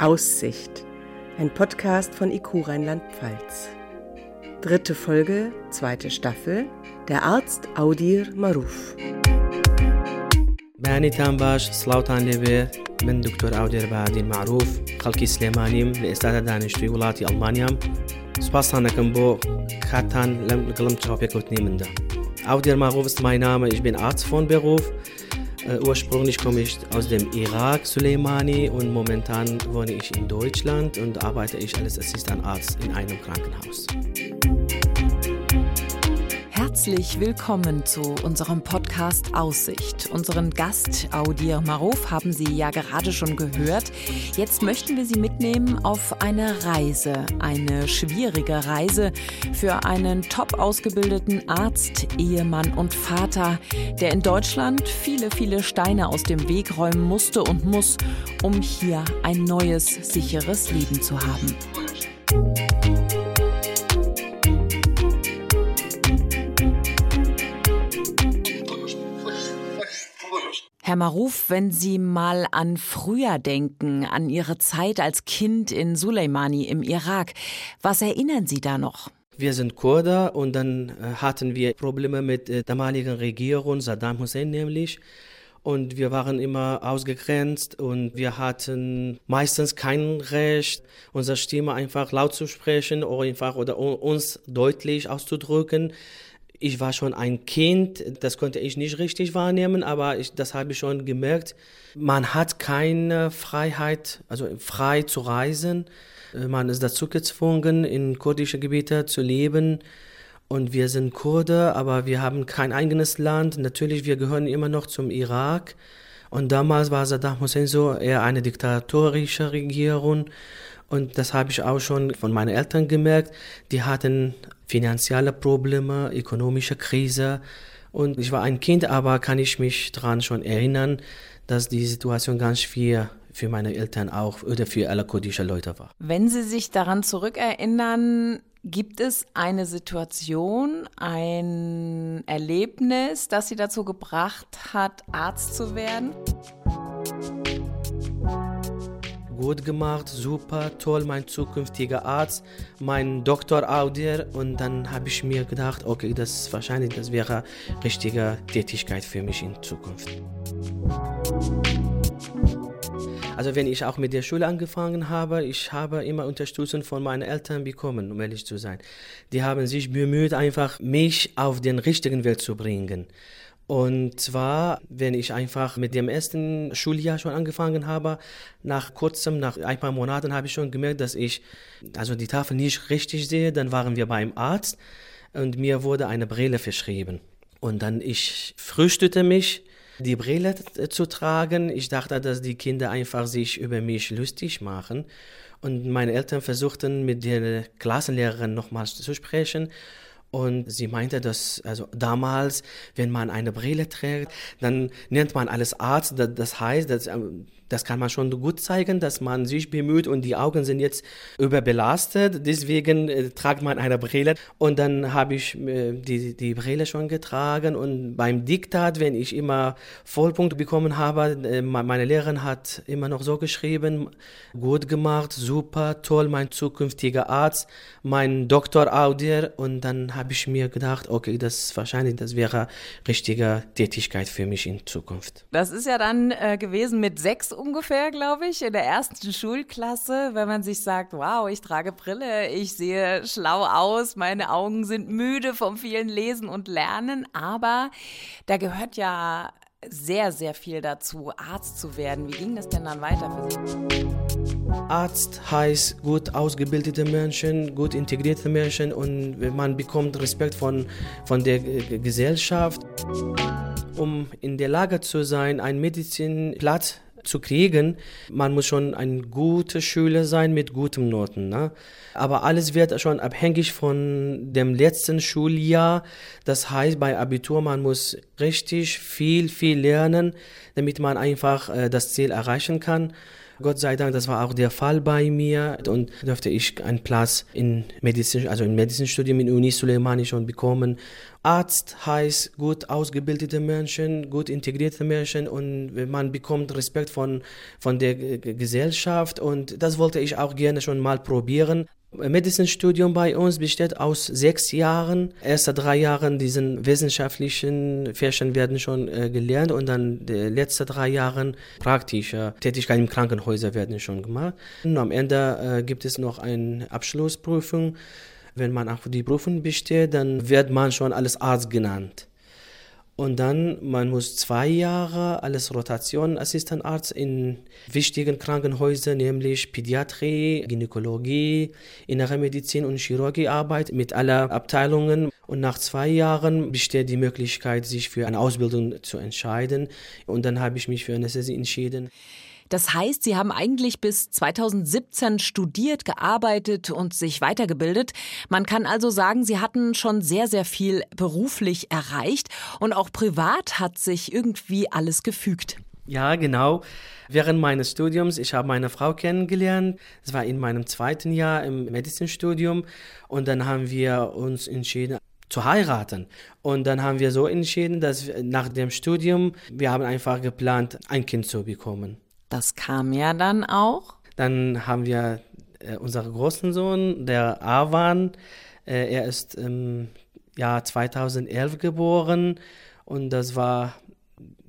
Aussicht, ein Podcast von IQ Rheinland-Pfalz. Dritte Folge, zweite Staffel, der Arzt Audir Maruf. معنیتان باش سلااوان لێبێ من دکتۆر ئاودێر بەعادین معروف خەڵکی سلێمانیم لە ئێستادا دانیشتوی وڵاتی ئەڵمانیام سپاسان دەکەم بۆ کاتان لەم لەگەڵم چاپێکوتنی مندا ئاودێر ماغوف ist mein Name ich bin Arzt von Beruf äh, ursprünglich komme ich aus dem Irak, Suleimani, und momentan wohne ich in Deutschland und arbeite ich als Assistentarzt in einem Krankenhaus. Herzlich willkommen zu unserem Podcast Aussicht. Unseren Gast Audir Maruf haben Sie ja gerade schon gehört. Jetzt möchten wir Sie mitnehmen auf eine Reise, eine schwierige Reise für einen top ausgebildeten Arzt, Ehemann und Vater, der in Deutschland viele, viele Steine aus dem Weg räumen musste und muss, um hier ein neues, sicheres Leben zu haben. Herr Maruf, wenn Sie mal an früher denken, an Ihre Zeit als Kind in Suleimani im Irak, was erinnern Sie da noch? Wir sind Kurder und dann äh, hatten wir Probleme mit der damaligen Regierung, Saddam Hussein nämlich. Und wir waren immer ausgegrenzt und wir hatten meistens kein Recht, unsere Stimme einfach laut zu sprechen oder einfach oder uns deutlich auszudrücken ich war schon ein Kind, das konnte ich nicht richtig wahrnehmen, aber ich, das habe ich schon gemerkt. Man hat keine Freiheit, also frei zu reisen. Man ist dazu gezwungen, in kurdische Gebiete zu leben. Und wir sind Kurde, aber wir haben kein eigenes Land. Natürlich, wir gehören immer noch zum Irak. Und damals war Saddam Hussein so eher eine diktatorische Regierung. Und das habe ich auch schon von meinen Eltern gemerkt. Die hatten finanzielle Probleme, ökonomische Krise. Und ich war ein Kind, aber kann ich mich daran schon erinnern, dass die Situation ganz schwer für meine Eltern auch oder für alle kurdische Leute war. Wenn Sie sich daran zurückerinnern, gibt es eine Situation, ein Erlebnis, das Sie dazu gebracht hat, Arzt zu werden? Gut gemacht, super, toll, mein zukünftiger Arzt, mein Doktor Audir. Und dann habe ich mir gedacht, okay, das wahrscheinlich, das wäre richtige Tätigkeit für mich in Zukunft. Also wenn ich auch mit der Schule angefangen habe, ich habe immer Unterstützung von meinen Eltern bekommen, um ehrlich zu sein. Die haben sich bemüht, einfach mich auf den richtigen Weg zu bringen. Und zwar, wenn ich einfach mit dem ersten Schuljahr schon angefangen habe, nach kurzem, nach ein paar Monaten habe ich schon gemerkt, dass ich also die Tafel nicht richtig sehe. Dann waren wir beim Arzt und mir wurde eine Brille verschrieben. Und dann ich frühstückte mich, die Brille zu tragen. Ich dachte, dass die Kinder einfach sich über mich lustig machen. Und meine Eltern versuchten mit der Klassenlehrerin nochmals zu sprechen. Und sie meinte, dass also damals, wenn man eine Brille trägt, dann nennt man alles Arzt. Das heißt, dass ähm, das kann man schon gut zeigen, dass man sich bemüht und die Augen sind jetzt überbelastet. Deswegen äh, tragt man eine Brille. Und dann habe ich äh, die, die Brille schon getragen. Und beim Diktat, wenn ich immer Vollpunkt bekommen habe, äh, meine Lehrerin hat immer noch so geschrieben, gut gemacht, super, toll, mein zukünftiger Arzt, mein Doktor Audier. Und dann habe ich mir gedacht, okay, das wahrscheinlich, das wäre richtige Tätigkeit für mich in Zukunft. Das ist ja dann äh, gewesen mit sechs ungefähr, glaube ich, in der ersten Schulklasse, wenn man sich sagt, wow, ich trage Brille, ich sehe schlau aus, meine Augen sind müde vom vielen Lesen und Lernen, aber da gehört ja sehr, sehr viel dazu, Arzt zu werden. Wie ging das denn dann weiter für Sie? Arzt heißt gut ausgebildete Menschen, gut integrierte Menschen und man bekommt Respekt von, von der Gesellschaft. Um in der Lage zu sein, einen Medizinplatz zu kriegen, man muss schon ein guter Schüler sein mit guten Noten. Ne? Aber alles wird schon abhängig von dem letzten Schuljahr. Das heißt, bei Abitur, man muss richtig viel, viel lernen, damit man einfach äh, das Ziel erreichen kann. Gott sei Dank, das war auch der Fall bei mir und durfte ich einen Platz in Medizin, also im Medizinstudium in Uni Suleimani schon bekommen. Arzt heißt gut ausgebildete Menschen, gut integrierte Menschen und man bekommt Respekt von, von der Gesellschaft und das wollte ich auch gerne schon mal probieren. Medizinstudium bei uns besteht aus sechs Jahren. Erste drei Jahre diesen wissenschaftlichen Fächern werden schon äh, gelernt und dann die letzten drei Jahre praktische Tätigkeiten im Krankenhäuser werden schon gemacht. Und am Ende äh, gibt es noch eine Abschlussprüfung. Wenn man auch die Prüfung besteht, dann wird man schon als Arzt genannt. Und dann, man muss zwei Jahre als Rotationassistentarzt in wichtigen Krankenhäusern, nämlich Pädiatrie, Gynäkologie, Innere Medizin und Chirurgie arbeiten mit allen Abteilungen. Und nach zwei Jahren besteht die Möglichkeit, sich für eine Ausbildung zu entscheiden. Und dann habe ich mich für Anästhesie entschieden. Das heißt, Sie haben eigentlich bis 2017 studiert, gearbeitet und sich weitergebildet. Man kann also sagen, Sie hatten schon sehr, sehr viel beruflich erreicht und auch privat hat sich irgendwie alles gefügt. Ja, genau. Während meines Studiums, ich habe meine Frau kennengelernt. Das war in meinem zweiten Jahr im Medizinstudium. Und dann haben wir uns entschieden, zu heiraten. Und dann haben wir so entschieden, dass nach dem Studium, wir haben einfach geplant, ein Kind zu bekommen. Das kam ja dann auch. Dann haben wir äh, unseren großen Sohn, der Avan. Äh, er ist im Jahr 2011 geboren und das war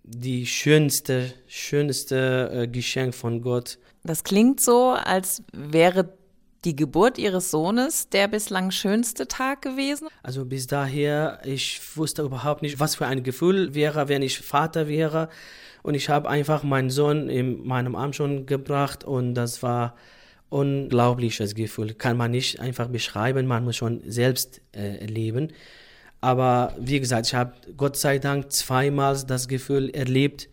die schönste, schönste äh, Geschenk von Gott. Das klingt so, als wäre die Geburt ihres Sohnes der bislang schönste Tag gewesen? Also bis daher, ich wusste überhaupt nicht, was für ein Gefühl wäre, wenn ich Vater wäre. Und ich habe einfach meinen Sohn in meinem Arm schon gebracht und das war unglaubliches Gefühl. Kann man nicht einfach beschreiben, man muss schon selbst äh, erleben. Aber wie gesagt, ich habe Gott sei Dank zweimal das Gefühl erlebt.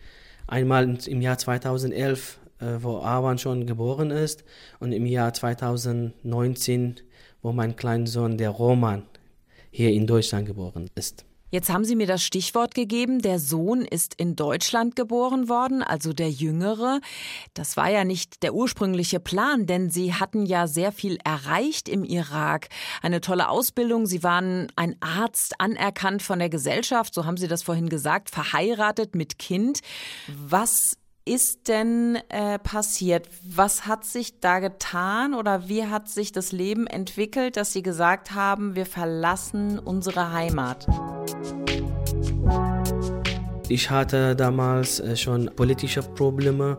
Einmal im Jahr 2011, äh, wo Avan schon geboren ist, und im Jahr 2019, wo mein kleiner Sohn, der Roman, hier in Deutschland geboren ist. Jetzt haben Sie mir das Stichwort gegeben, der Sohn ist in Deutschland geboren worden, also der Jüngere. Das war ja nicht der ursprüngliche Plan, denn Sie hatten ja sehr viel erreicht im Irak. Eine tolle Ausbildung, Sie waren ein Arzt, anerkannt von der Gesellschaft, so haben Sie das vorhin gesagt, verheiratet mit Kind. Was ist denn äh, passiert? Was hat sich da getan oder wie hat sich das Leben entwickelt, dass Sie gesagt haben, wir verlassen unsere Heimat? Ich hatte damals äh, schon politische Probleme.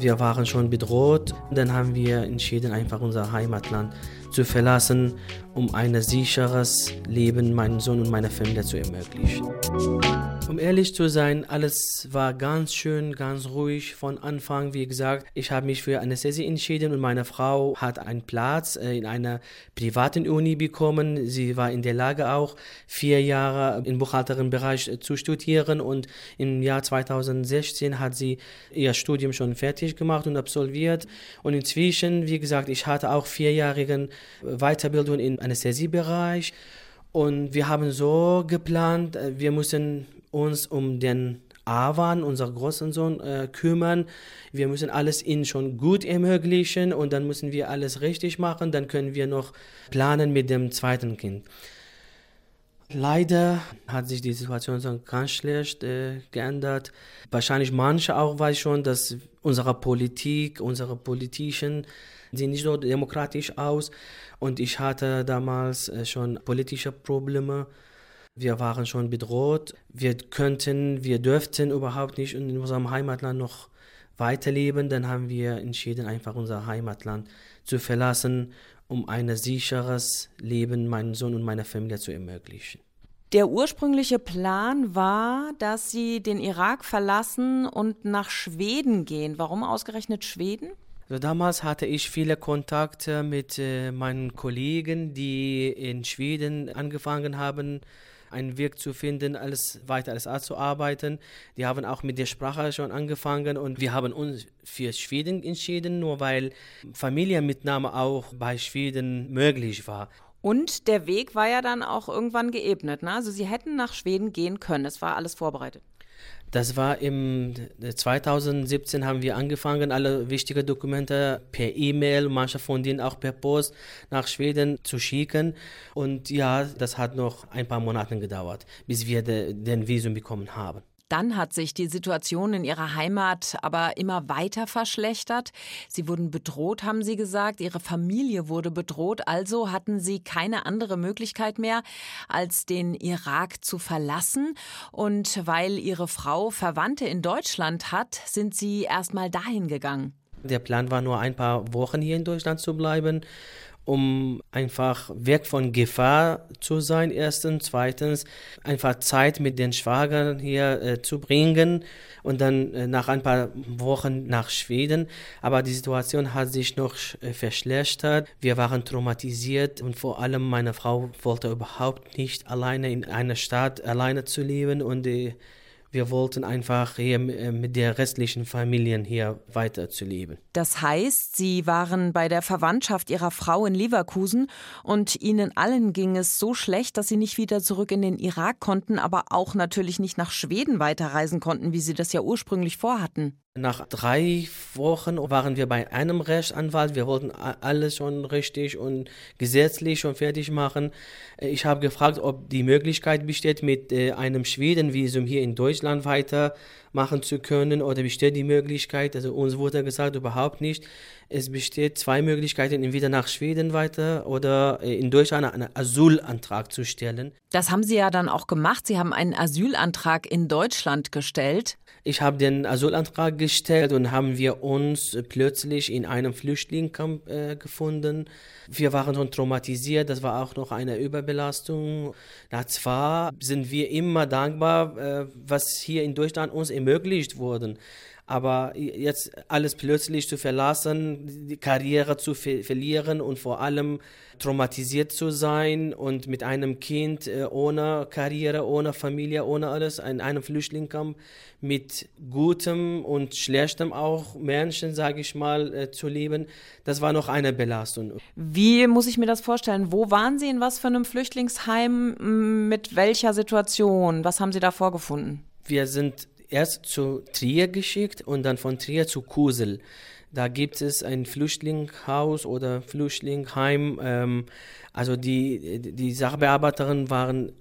Wir waren schon bedroht. Dann haben wir entschieden, einfach unser Heimatland zu verlassen, um ein sicheres Leben meinen Sohn und meiner Familie zu ermöglichen. Um ehrlich zu sein, alles war ganz schön, ganz ruhig von Anfang. Wie gesagt, ich habe mich für Anästhesie entschieden und meine Frau hat einen Platz äh, in einer privaten Uni bekommen. Sie war in der Lage auch vier Jahre im Buchhalterin-Bereich äh, zu studieren und im Jahr 2016 hat sie ihr Studium schon fertig gemacht und absolviert. Und inzwischen, wie gesagt, ich hatte auch vierjährigen Weiterbildung im Anästhesiebereich. Und wir haben so geplant, äh, wir müssen uns um den Avan, unser großen Sohn, äh, kümmern. Wir müssen alles ihnen schon gut ermöglichen und dann müssen wir alles richtig machen. Dann können wir noch planen mit dem zweiten Kind. Leider hat sich die Situation so ganz schlecht äh, geändert. Wahrscheinlich manche auch weiß schon, dass unsere Politik, unsere Politischen sehen nicht so demokratisch aus. Und ich hatte damals äh, schon politische Probleme. Wir waren schon bedroht. Wir könnten, wir dürften überhaupt nicht in unserem Heimatland noch weiterleben. Dann haben wir entschieden, einfach unser Heimatland zu verlassen, um ein sicheres Leben meinem Sohn und meiner Familie zu ermöglichen. Der ursprüngliche Plan war, dass Sie den Irak verlassen und nach Schweden gehen. Warum ausgerechnet Schweden? Also damals hatte ich viele Kontakte mit äh, meinen Kollegen, die in Schweden angefangen haben, einen Weg zu finden, alles weiter als Arzt zu arbeiten. Die haben auch mit der Sprache schon angefangen und wir haben uns für Schweden entschieden, nur weil Familienmitnahme auch bei Schweden möglich war. Und der Weg war ja dann auch irgendwann geebnet. Ne? Also Sie hätten nach Schweden gehen können. Es war alles vorbereitet. Das war im 2017 haben wir angefangen, alle wichtigen Dokumente per E-Mail, manche von denen auch per Post nach Schweden zu schicken. Und ja, das hat noch ein paar Monate gedauert, bis wir de, den Visum bekommen haben. Dann hat sich die Situation in ihrer Heimat aber immer weiter verschlechtert. Sie wurden bedroht, haben sie gesagt. Ihre Familie wurde bedroht. Also hatten sie keine andere Möglichkeit mehr, als den Irak zu verlassen. Und weil ihre Frau Verwandte in Deutschland hat, sind sie erst mal dahin gegangen. Der Plan war nur ein paar Wochen hier in Deutschland zu bleiben um einfach weg von Gefahr zu sein, erstens. Zweitens, einfach Zeit mit den Schwagern hier äh, zu bringen und dann äh, nach ein paar Wochen nach Schweden. Aber die Situation hat sich noch äh, verschlechtert. Wir waren traumatisiert und vor allem meine Frau wollte überhaupt nicht alleine in einer Stadt alleine zu leben und äh, wir wollten einfach hier äh, mit der restlichen Familie hier weiterzuleben. Das heißt, Sie waren bei der Verwandtschaft Ihrer Frau in Leverkusen und Ihnen allen ging es so schlecht, dass Sie nicht wieder zurück in den Irak konnten, aber auch natürlich nicht nach Schweden weiterreisen konnten, wie Sie das ja ursprünglich vorhatten. Nach drei Wochen waren wir bei einem Rechtsanwalt. Wir wollten alles schon richtig und gesetzlich schon fertig machen. Ich habe gefragt, ob die Möglichkeit besteht, mit äh, einem Schwedenvisum hier in Deutschland weitermachen zu können oder besteht die Möglichkeit. Also uns wurde gesagt, überhaupt nicht. Es besteht zwei Möglichkeiten, entweder nach Schweden weiter oder äh, in Deutschland einen Asylantrag zu stellen. Das haben Sie ja dann auch gemacht. Sie haben einen Asylantrag in Deutschland gestellt. Ich habe den Asylantrag gestellt und haben wir uns plötzlich in einem Flüchtlingscamp äh, gefunden. Wir waren schon traumatisiert, das war auch noch eine Überbelastung. Na, zwar sind wir immer dankbar, äh, was hier in Deutschland uns ermöglicht wurde. Aber jetzt alles plötzlich zu verlassen, die Karriere zu ver verlieren und vor allem traumatisiert zu sein und mit einem Kind äh, ohne Karriere, ohne Familie, ohne alles in einem Flüchtlingscamp mit gutem und schlechtem auch Menschen, sage ich mal, äh, zu leben, das war noch eine Belastung. Wie muss ich mir das vorstellen? Wo waren Sie in was für einem Flüchtlingsheim? Mit welcher Situation? Was haben Sie da vorgefunden? Wir sind erst zu Trier geschickt und dann von Trier zu Kusel. Da gibt es ein Flüchtlingshaus oder Flüchtlingsheim. Ähm, also die, die Sachbearbeiterinnen waren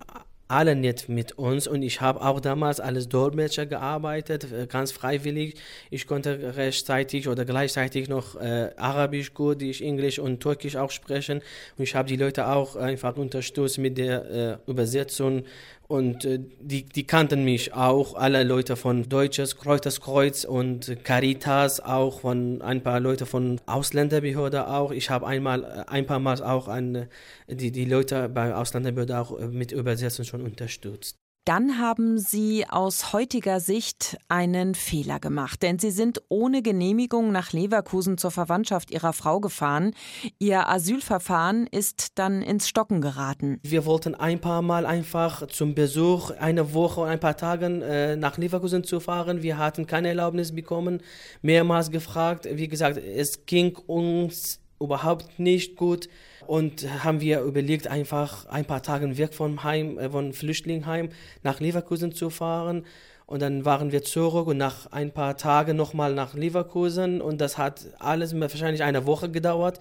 alle nett mit uns und ich habe auch damals als Dolmetscher gearbeitet, äh, ganz freiwillig. Ich konnte rechtzeitig oder gleichzeitig noch äh, Arabisch, Kurdisch, Englisch und Türkisch auch sprechen und ich habe die Leute auch einfach unterstützt mit der äh, Übersetzung und äh, die, die kannten mich auch, alle Leute von Deutsches Kreuzeskreuz und Caritas, auch von ein paar Leute von Ausländerbehörde auch. Ich habe einmal, äh, ein paar Mal auch an, die, die Leute bei Ausländerbehörde auch äh, mit Übersetzung schon unterstützt dann haben Sie aus heutiger Sicht einen Fehler gemacht, denn Sie sind ohne Genehmigung nach Leverkusen zur Verwandtschaft Ihrer Frau gefahren. Ihr Asylverfahren ist dann ins Stocken geraten. Wir wollten ein paar Mal einfach zum Besuch eine Woche und ein paar Tage äh, nach Leverkusen zu fahren. Wir hatten keine Erlaubnis bekommen, mehrmals gefragt. Wie gesagt, es ging uns überhaupt nicht gut und haben wir überlegt, einfach ein paar Tage weg vom Heim, äh, von Flüchtlingheim nach Leverkusen zu fahren. Und dann waren wir zurück und nach ein paar Tagen nochmal nach Leverkusen und das hat alles wahrscheinlich eine Woche gedauert.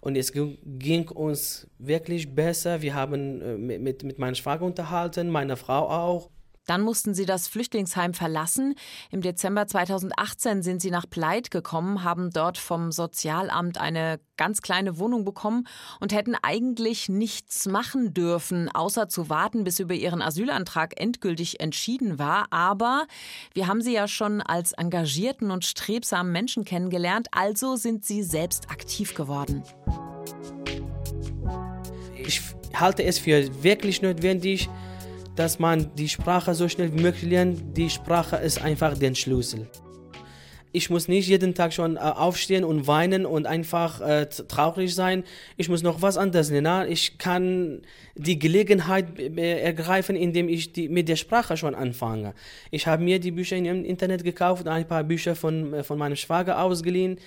Und es ging uns wirklich besser. Wir haben äh, mit, mit meinem Schwager unterhalten, meiner Frau auch. Dann mussten sie das Flüchtlingsheim verlassen. Im Dezember 2018 sind sie nach Pleit gekommen, haben dort vom Sozialamt eine ganz kleine Wohnung bekommen und hätten eigentlich nichts machen dürfen, außer zu warten, bis über ihren Asylantrag endgültig entschieden war. Aber wir haben sie ja schon als engagierten und strebsamen Menschen kennengelernt, also sind sie selbst aktiv geworden. Ich halte es für wirklich notwendig, dass man die Sprache so schnell wie möglich lernt. Die Sprache ist einfach der Schlüssel. Ich muss nicht jeden Tag schon äh, aufstehen und weinen und einfach äh, traurig sein. Ich muss noch was anderes lernen. Ich kann die Gelegenheit ergreifen, indem ich die, mit der Sprache schon anfange. Ich habe mir die Bücher im Internet gekauft, ein paar Bücher von, äh, von meinem Schwager ausgeliehen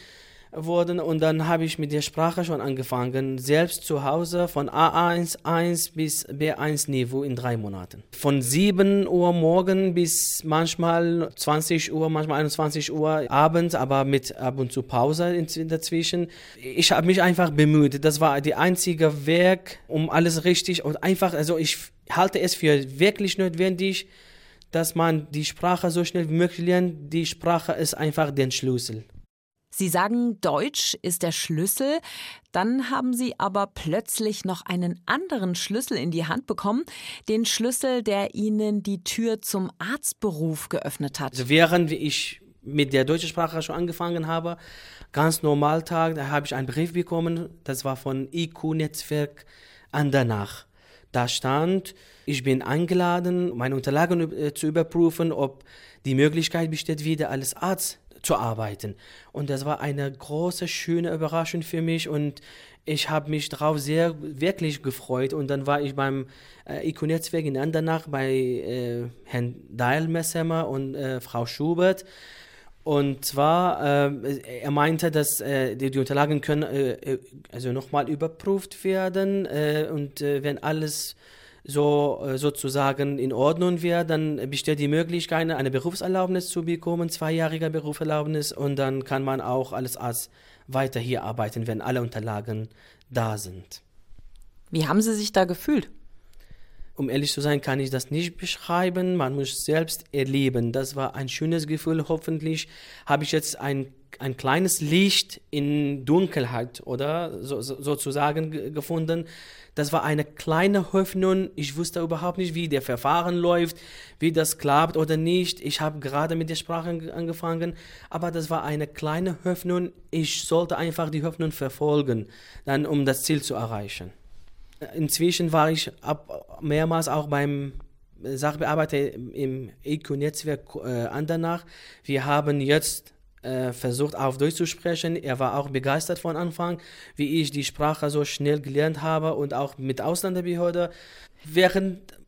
wurden und dann habe ich mit der Sprache schon angefangen, selbst zu Hause von A1 bis B1 Niveau in drei Monaten. Von 7 Uhr morgen bis manchmal 20 Uhr, manchmal 21 Uhr abends, aber mit ab und zu Pause dazwischen. Ich habe mich einfach bemüht. Das war die einzige Weg, um alles richtig und einfach, also ich halte es für wirklich notwendig, dass man die Sprache so schnell wie möglich lernt. Die Sprache ist einfach der Schlüssel. Sie sagen, Deutsch ist der Schlüssel, dann haben Sie aber plötzlich noch einen anderen Schlüssel in die Hand bekommen, den Schlüssel, der Ihnen die Tür zum Arztberuf geöffnet hat. Also während ich mit der deutschen Sprache schon angefangen habe, ganz normal Tag, da habe ich einen Brief bekommen, das war von IQ-Netzwerk an danach. Da stand, ich bin eingeladen, meine Unterlagen äh, zu überprüfen, ob die Möglichkeit besteht, wieder als Arzt zu arbeiten. Und das war eine große, schöne Überraschung für mich und ich habe mich darauf sehr wirklich gefreut. Und dann war ich beim äh, IQ-Netzwerk in Andernach bei äh, Herrn Dail-Messemer und äh, Frau Schubert. Und zwar, äh, er meinte, dass äh, die, die, Unterlagen können äh, äh also nochmal überprüft werden äh, und wenn alles so äh, sozusagen in Ordnung wäre, dann besteht die Möglichkeit, eine Berufserlaubnis zu bekommen, zweijährige Berufserlaubnis, und dann kann man auch als Arzt weiter hier arbeiten, wenn alle Unterlagen da sind. Wie haben Sie sich da gefühlt? Um ehrlich zu sein, kann ich das nicht beschreiben. Man muss selbst erleben. Das war ein schönes Gefühl. Hoffentlich habe ich jetzt ein ein kleines Licht in Dunkelheit oder so, so, sozusagen gefunden. Das war eine kleine Hoffnung. Ich wusste überhaupt nicht, wie der Verfahren läuft, wie das klappt oder nicht. Ich habe gerade mit der Sprache angefangen, aber das war eine kleine Hoffnung. Ich sollte einfach die Hoffnung verfolgen, dann um das Ziel zu erreichen. Inzwischen war ich ab, mehrmals auch beim Sachbearbeiter im EQ-Netzwerk äh, Andernach. Wir haben jetzt äh, versucht auf Deutsch zu sprechen. Er war auch begeistert von Anfang, wie ich die Sprache so schnell gelernt habe und auch mit Ausländerbehörde. Während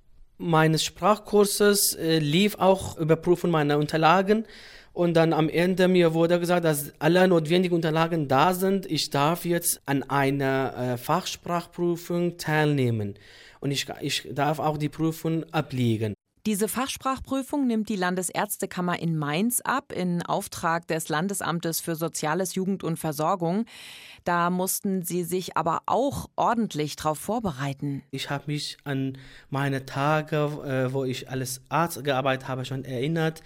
meines Sprachkurses äh, lief auch Überprüfung meiner Unterlagen und dann am Ende mir wurde gesagt, dass alle notwendigen Unterlagen da sind. Ich darf jetzt an einer äh, Fachsprachprüfung teilnehmen und ich, ich darf auch die Prüfung ablegen. Diese Fachsprachprüfung nimmt die Landesärztekammer in Mainz ab, in Auftrag des Landesamtes für Soziales, Jugend und Versorgung. Da mussten Sie sich aber auch ordentlich darauf vorbereiten. Ich habe mich an meine Tage, äh, wo ich als Arzt gearbeitet habe, schon erinnert.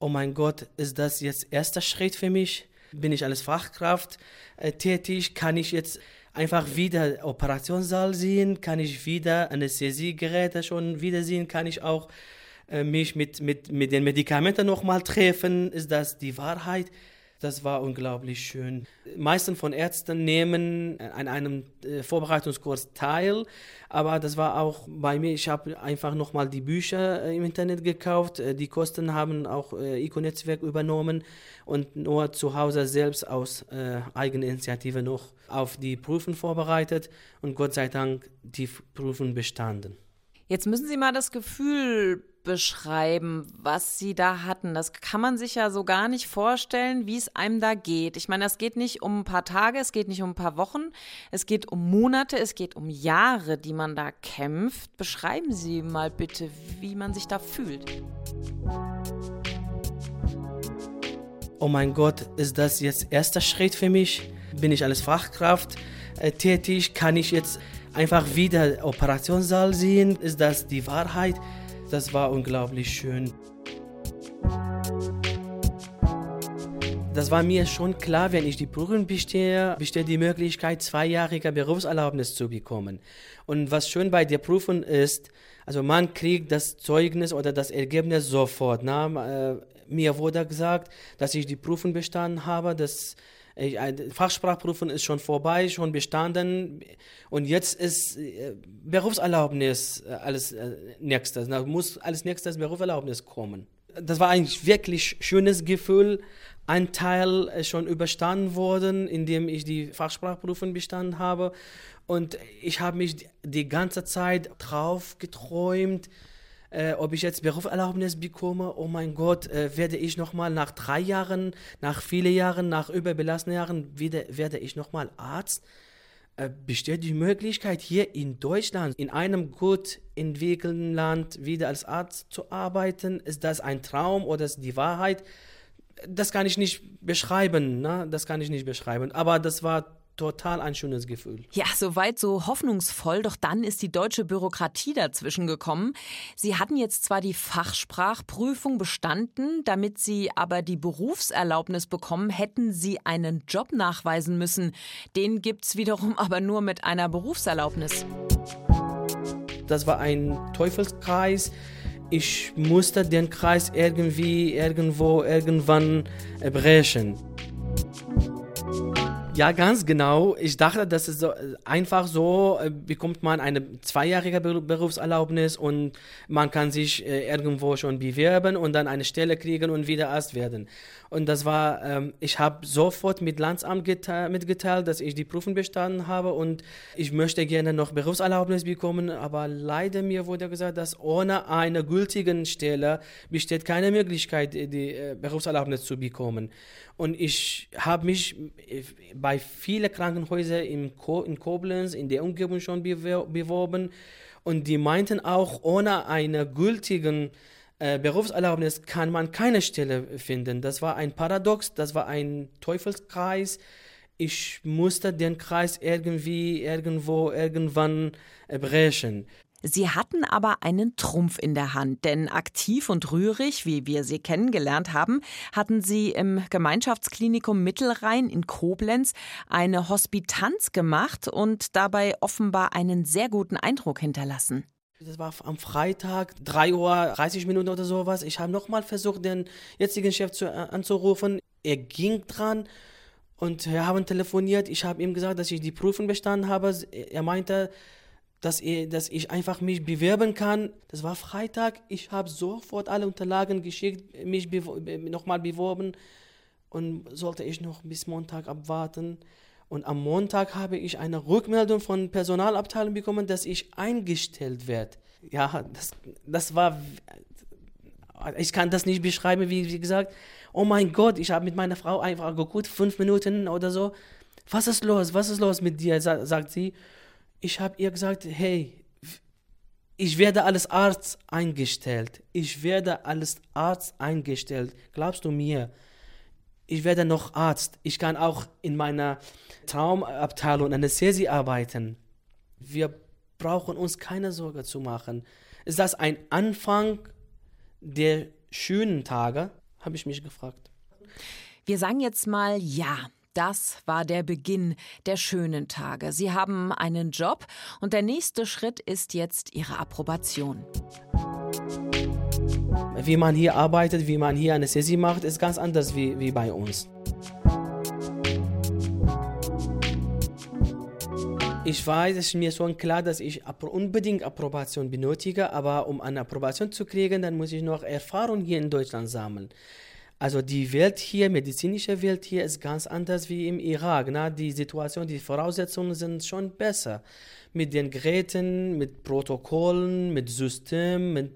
Oh mein Gott, ist das jetzt erster Schritt für mich? Bin ich als Fachkraft äh, tätig? Kann ich jetzt einfach wieder Operationssaal sehen, kann ich wieder Anästhesiegeräte schon wieder sehen, kann ich auch äh, mich mit, mit, mit den Medikamenten nochmal treffen. Ist das die Wahrheit? Das war unglaublich schön. Die meisten von Ärzten nehmen an einem äh, Vorbereitungskurs teil, aber das war auch bei mir. Ich habe einfach nochmal die Bücher äh, im Internet gekauft. Äh, die Kosten haben auch ICO-Netzwerk übernommen und nur zu Hause selbst aus eigener Initiative noch auf die Prüfen vorbereitet und Gott sei Dank die Prüfen bestanden. Jetzt müssen Sie mal das Gefühl beschreiben, was Sie da hatten. Das kann man sich ja so gar nicht vorstellen, wie es einem da geht. Ich meine, es geht nicht um ein paar Tage, es geht nicht um ein paar Wochen, es geht um Monate, es geht um Jahre, die man da kämpft. Beschreiben Sie mal bitte, wie man sich da fühlt. Oh mein Gott, ist das jetzt erster Schritt für mich? Bin ich als Fachkraft äh, tätig? Kann ich jetzt einfach wieder Operationssaal sehen? Ist das die Wahrheit? Das war unglaublich schön. Das war mir schon klar, wenn ich die Prüfung bestehe, besteht die Möglichkeit, zweijährige Berufserlaubnis zu bekommen. Und was schön bei der Prüfung ist, also man kriegt das Zeugnis oder das Ergebnis sofort. Na, äh, mir wurde gesagt, dass ich die Prüfung bestanden habe, dass ich, Fachsprachprüfung ist schon vorbei, schon bestanden und jetzt ist äh, Berufserlaubnis äh, alles äh, nächstes. Da muss alles nächstes Berufserlaubnis kommen. Das war eigentlich wirklich schönes Gefühl. Ein Teil schon überstanden worden, indem ich die Fachsprachprüfung bestanden habe. Und ich habe mich die ganze Zeit drauf geträumt, äh, ob ich jetzt Berufserlaubnis bekomme, oh mein Gott, äh, werde ich nochmal nach drei Jahren, nach vielen Jahren, nach überbelasteten Jahren, wieder, werde ich nochmal Arzt? Äh, besteht die Möglichkeit, hier in Deutschland, in einem gut entwickelten Land, wieder als Arzt zu arbeiten? Ist das ein Traum oder ist die Wahrheit? Das kann ich nicht beschreiben, ne? das kann ich nicht beschreiben. Aber das war total ein schönes Gefühl. Ja, soweit so hoffnungsvoll, doch dann ist die deutsche Bürokratie dazwischen gekommen. Sie hatten jetzt zwar die Fachsprachprüfung bestanden, damit Sie aber die Berufserlaubnis bekommen, hätten Sie einen Job nachweisen müssen. Den gibt's wiederum aber nur mit einer Berufserlaubnis. Das war ein Teufelskreis. Ich musste den Kreis irgendwie, irgendwo, irgendwann brechen. Ja, ganz genau. Ich dachte, das ist so einfach so, äh, bekommt man eine zweijährige Berufserlaubnis und man kann sich äh, irgendwo schon bewerben und dann eine Stelle kriegen und wieder Arzt werden. Und das war, ähm, ich habe sofort mit Landsamt mitgeteilt, dass ich die Prüfung bestanden habe und ich möchte gerne noch Berufserlaubnis bekommen, aber leider mir wurde gesagt, dass ohne eine gültige Stelle besteht keine Möglichkeit, die äh, Berufserlaubnis zu bekommen. Und ich habe mich bei vielen Krankenhäusern in, Ko in Koblenz, in der Umgebung schon beworben. Und die meinten auch, ohne eine gültige äh, Berufserlaubnis kann man keine Stelle finden. Das war ein Paradox, das war ein Teufelskreis. Ich musste den Kreis irgendwie, irgendwo, irgendwann brechen. Sie hatten aber einen Trumpf in der Hand, denn aktiv und rührig, wie wir sie kennengelernt haben, hatten Sie im Gemeinschaftsklinikum Mittelrhein in Koblenz eine Hospitanz gemacht und dabei offenbar einen sehr guten Eindruck hinterlassen. Das war am Freitag, 3 Uhr, 30 Minuten oder sowas. Ich habe nochmal versucht, den jetzigen Chef zu, äh, anzurufen. Er ging dran und wir haben telefoniert. Ich habe ihm gesagt, dass ich die Prüfung bestanden habe. Er meinte, dass, ich, dass ich einfach mich bewerben kann. Das war Freitag. Ich habe sofort alle Unterlagen geschickt, mich nochmal beworben und sollte ich noch bis Montag abwarten. Und am Montag habe ich eine Rückmeldung von Personalabteilung bekommen, dass ich eingestellt werde. Ja, das, das war, ich kann das nicht beschreiben, wie, wie gesagt. Oh mein Gott, ich habe mit meiner Frau einfach geguckt, fünf Minuten oder so. Was ist los? Was ist los mit dir? sagt sie ich habe ihr gesagt, hey, ich werde als Arzt eingestellt. Ich werde als Arzt eingestellt. Glaubst du mir? Ich werde noch Arzt. Ich kann auch in meiner Traumabteilung Anästhesie arbeiten. Wir brauchen uns keine Sorge zu machen. Ist das ein Anfang der schönen Tage? Habe ich mich gefragt. Wir sagen jetzt mal ja. Das war der Beginn der schönen Tage. Sie haben einen Job und der nächste Schritt ist jetzt Ihre Approbation. Wie man hier arbeitet, wie man hier eine Anästhesie macht, ist ganz anders wie, wie bei uns. Ich weiß, es ist mir schon klar, dass ich unbedingt Approbation benötige, aber um eine Approbation zu kriegen, dann muss ich noch Erfahrung hier in Deutschland sammeln. Also die Welt hier, medizinische Welt hier ist ganz anders wie im Irak. Na? Die Situation, die Voraussetzungen sind schon besser. Mit den Geräten, mit Protokollen, mit System, mit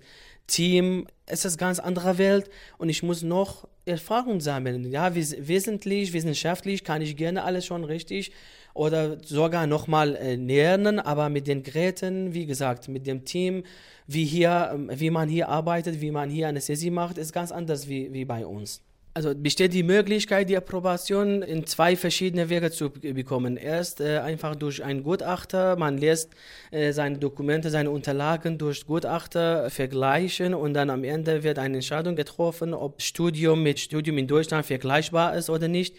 Team. Es ist eine ganz andere Welt und ich muss noch Erfahrung sammeln. Ja, wesentlich, wissenschaftlich kann ich gerne alles schon richtig oder sogar nochmal äh, lernen, aber mit den Geräten, wie gesagt, mit dem Team, wie, hier, ähm, wie man hier arbeitet, wie man hier Anästhesie macht, ist ganz anders wie, wie bei uns. Also besteht die Möglichkeit, die Approbation in zwei verschiedene Wege zu bekommen. Erst äh, einfach durch einen Gutachter, man lässt äh, seine Dokumente, seine Unterlagen durch Gutachter vergleichen und dann am Ende wird eine Entscheidung getroffen, ob Studium mit Studium in Deutschland vergleichbar ist oder nicht.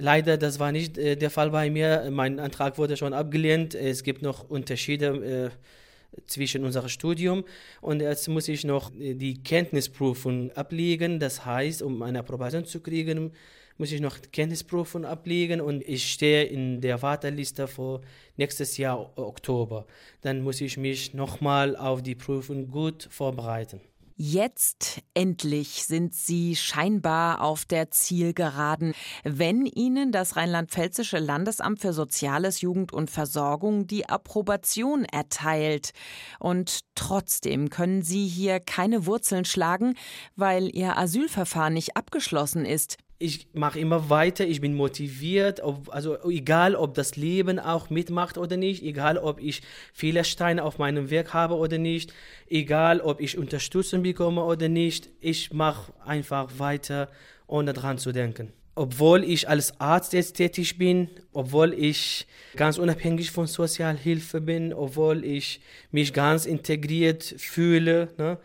Leider, das war nicht äh, der Fall bei mir. Mein Antrag wurde schon abgelehnt. Es gibt noch Unterschiede äh, zwischen unserem Studium und jetzt muss ich noch die Kenntnisprüfung ablegen. Das heißt, um eine Approbation zu kriegen, muss ich noch Kenntnisprüfung ablegen und ich stehe in der Warteliste für nächstes Jahr Oktober. Dann muss ich mich nochmal auf die Prüfung gut vorbereiten. Jetzt endlich sind Sie scheinbar auf der Zielgeraden, wenn Ihnen das rheinland-pfälzische Landesamt für Soziales, Jugend und Versorgung die Approbation erteilt. Und trotzdem können Sie hier keine Wurzeln schlagen, weil Ihr Asylverfahren nicht abgeschlossen ist ich mache immer weiter, ich bin motiviert, ob, also egal ob das Leben auch mitmacht oder nicht, egal ob ich viele Steine auf meinem Weg habe oder nicht, egal ob ich Unterstützung bekomme oder nicht, ich mache einfach weiter, ohne dran zu denken. Obwohl ich als Arzt jetzt tätig bin, obwohl ich ganz unabhängig von Sozialhilfe bin, obwohl ich mich ganz integriert fühle, ne?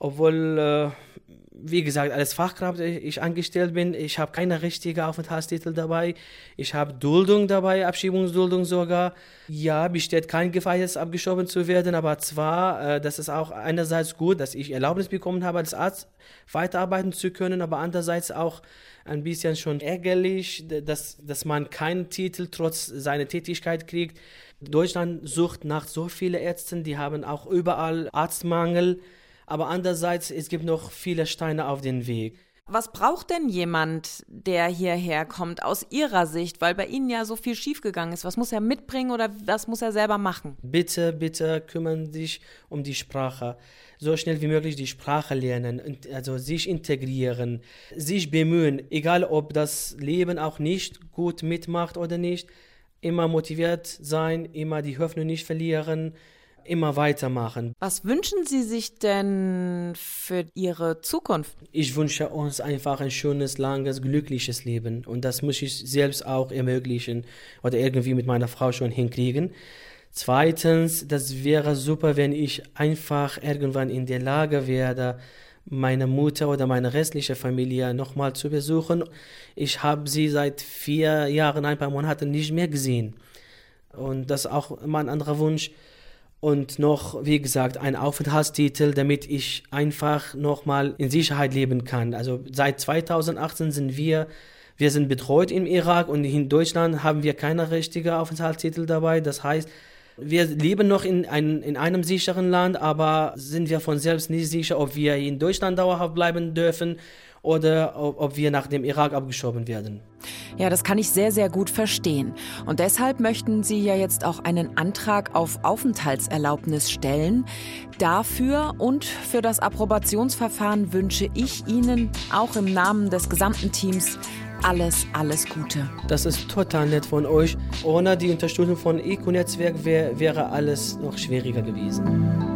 obwohl äh, wie gesagt, als Fachkraft ich angestellt bin, ich habe keine richtige Aufenthaltstitel dabei. Ich habe Duldung dabei, Abschiebungsduldung sogar. Ja, besteht kein Gefahr, jetzt abgeschoben zu werden, aber zwar, äh, das ist auch einerseits gut, dass ich Erlaubnis bekommen habe, als Arzt weiterarbeiten zu können, aber andererseits auch ein bisschen schon ärgerlich, dass, dass man keinen Titel trotz seiner Tätigkeit kriegt. Deutschland sucht nach so vielen Ärzten, die haben auch überall Arztmangel aber andererseits, es gibt noch viele Steine auf dem Weg. Was braucht denn jemand, der hierher kommt, aus Ihrer Sicht? Weil bei Ihnen ja so viel schiefgegangen ist. Was muss er mitbringen oder was muss er selber machen? Bitte, bitte kümmern Sie sich um die Sprache. So schnell wie möglich die Sprache lernen, also sich integrieren, sich bemühen, egal ob das Leben auch nicht gut mitmacht oder nicht. Immer motiviert sein, immer die Hoffnung nicht verlieren immer weitermachen. Was wünschen Sie sich denn für Ihre Zukunft? Ich wünsche uns einfach ein schönes, langes, glückliches Leben. Und das muss ich selbst auch ermöglichen oder irgendwie mit meiner Frau schon hinkriegen. Zweitens, das wäre super, wenn ich einfach irgendwann in der Lage werde, meine Mutter oder meine restliche Familie nochmal zu besuchen. Ich habe sie seit vier Jahren, ein paar Monaten nicht mehr gesehen. Und das ist auch mein anderer Wunsch und noch, wie gesagt, ein Aufenthaltstitel, damit ich einfach nochmal in Sicherheit leben kann. Also seit 2018 sind wir, wir sind betreut im Irak und in Deutschland haben wir keine richtige Aufenthaltstitel dabei. Das heißt, wir leben noch in, ein, in einem sicheren Land, aber sind wir von selbst nicht sicher, ob wir in Deutschland dauerhaft bleiben dürfen oder ob, wir nach dem Irak abgeschoben werden. Ja, das kann ich sehr, sehr gut verstehen. Und deshalb möchten Sie ja jetzt auch einen Antrag auf Aufenthaltserlaubnis stellen. Dafür und für das Approbationsverfahren wünsche ich Ihnen auch im Namen des gesamten Teams alles, alles Gute. Das ist total nett von euch. Ohne die Unterstützung von ECO-Netzwerk wär, wäre alles noch schwieriger gewesen.